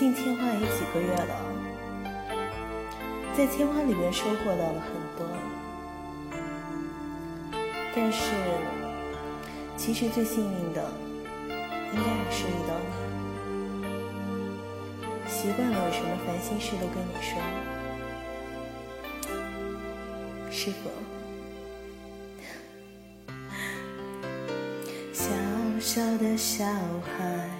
进天花也几个月了，在天花里面收获到了很多，但是其实最幸运的，应该还是遇到你。习惯了有什么烦心事都跟你说，是否？小小的小孩。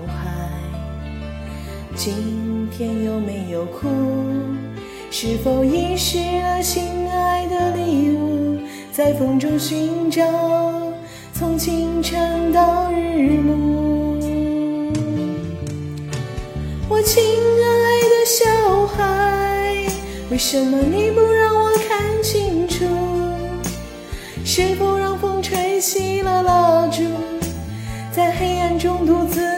今天有没有哭？是否遗失了心爱的礼物？在风中寻找，从清晨到日暮。我亲爱的小孩，为什么你不让我看清楚？是否让风吹熄了蜡烛，在黑暗中独自？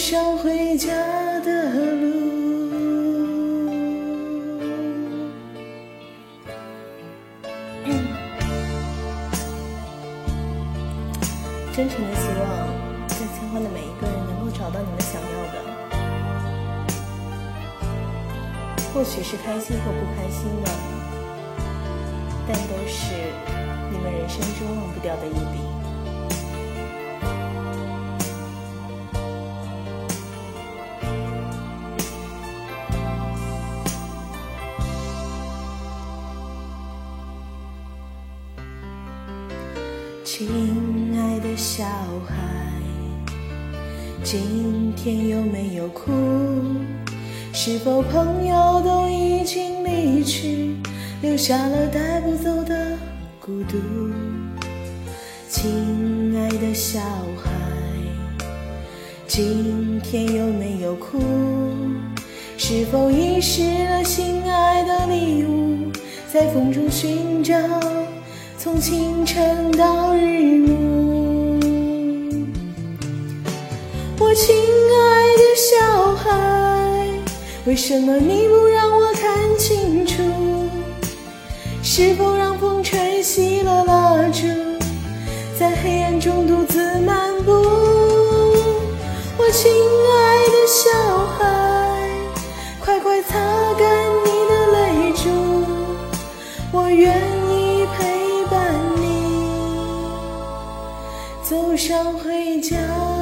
上回家的路。真诚的希望，在千花的每一个人能够找到你们想要的。或许是开心或不开心的，但都是你们人生中忘不掉的一笔。亲爱的小孩，今天有没有哭？是否朋友都已经离去，留下了带不走的孤独？亲爱的小孩，今天有没有哭？是否遗失了心爱的礼物，在风中寻找，从清晨到日暮？我亲爱的小孩。为什么你不让我看清楚？是否让风吹熄了蜡烛，在黑暗中独自漫步？我亲爱的小孩，快快擦干你的泪珠，我愿想回家。